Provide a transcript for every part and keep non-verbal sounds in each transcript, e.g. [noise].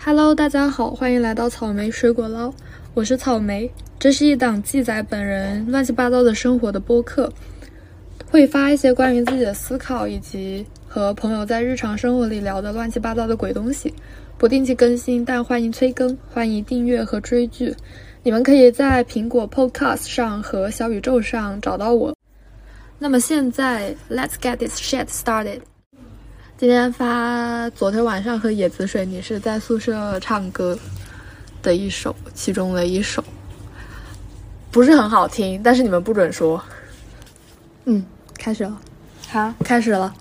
Hello，大家好，欢迎来到草莓水果捞，我是草莓。这是一档记载本人乱七八糟的生活的播客，会发一些关于自己的思考以及和朋友在日常生活里聊的乱七八糟的鬼东西。不定期更新，但欢迎催更，欢迎订阅和追剧。你们可以在苹果 Podcast 上和小宇宙上找到我。那么现在，Let's get this shit started。今天发昨天晚上和野子水你是在宿舍唱歌的一首，其中的一首，不是很好听，但是你们不准说。嗯，开始了，好，开始了，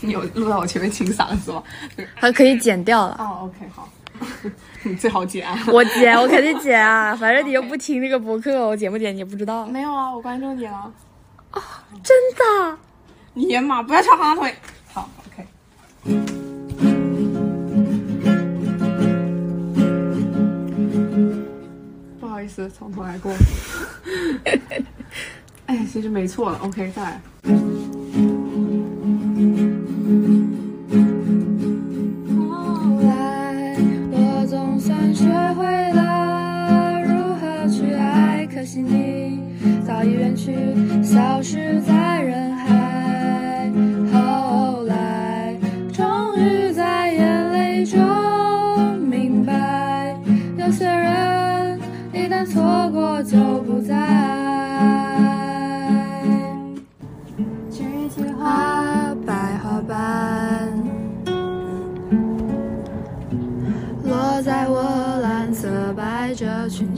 你有录到我前面清嗓子吗？还可以剪掉了。哦，OK，好，[laughs] 你最好剪。啊 [laughs] 我剪，我肯定剪啊，[laughs] 反正你又不听那个博客，我剪不剪你也不知道。没有啊，我关注你了。哦，真的？你妈，不要翘二郎腿。好，OK。不好意思，从头来过。[laughs] 哎，其实没错了，OK，再来。后来，我总算学会了如何去爱，可惜你早已远去，消失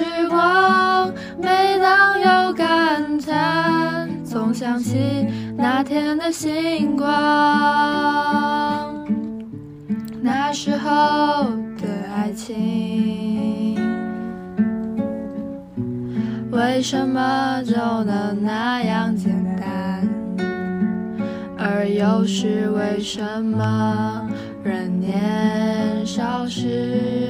时光，每当有感叹，总想起那天的星光，那时候的爱情，为什么就能那样简单？而又是为什么人年少时，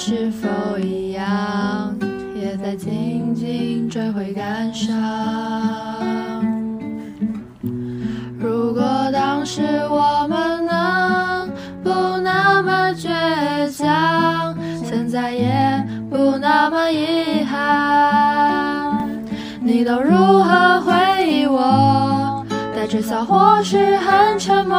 是否一样，也在静静追悔感伤？如果当时我们能不那么倔强，现在也不那么遗憾。你都如何回忆我？带着笑或是很沉默？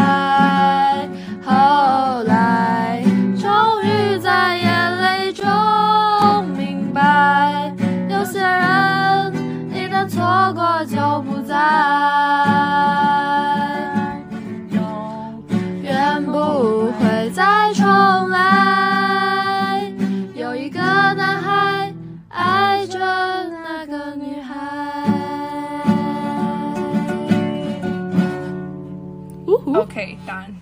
远不会再重来。有一个男孩爱着那个女孩。OK，答案。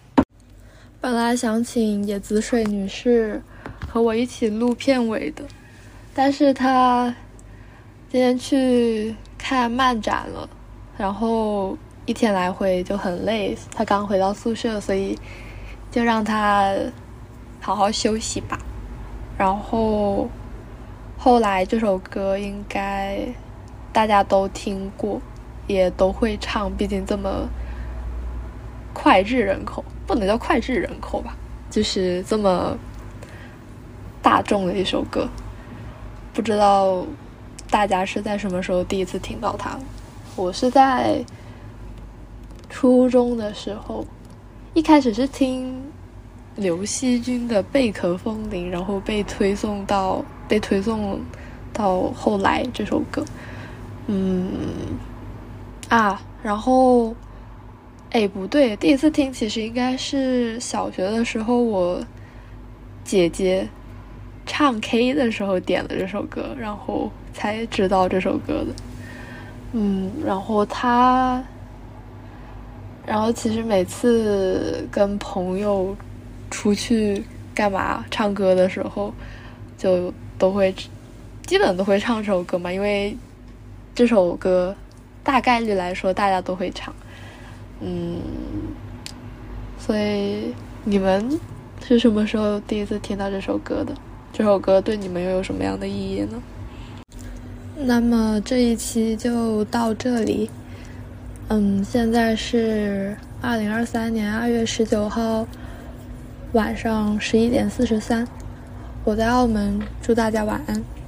本来想请野子水女士和我一起录片尾的，但是她今天去看漫展了，然后一天来回就很累，他刚回到宿舍，所以就让他好好休息吧。然后后来这首歌应该大家都听过，也都会唱，毕竟这么脍炙人口，不能叫脍炙人口吧，就是这么大众的一首歌。不知道大家是在什么时候第一次听到它？我是在初中的时候，一开始是听刘惜君的《贝壳风铃》，然后被推送到被推送到后来这首歌。嗯啊，然后哎不对，第一次听其实应该是小学的时候，我姐姐。唱 K 的时候点了这首歌，然后才知道这首歌的。嗯，然后他，然后其实每次跟朋友出去干嘛唱歌的时候，就都会基本都会唱这首歌嘛，因为这首歌大概率来说大家都会唱。嗯，所以你们是什么时候第一次听到这首歌的？这首歌对你们又有什么样的意义呢？那么这一期就到这里。嗯，现在是二零二三年二月十九号晚上十一点四十三，我在澳门，祝大家晚安。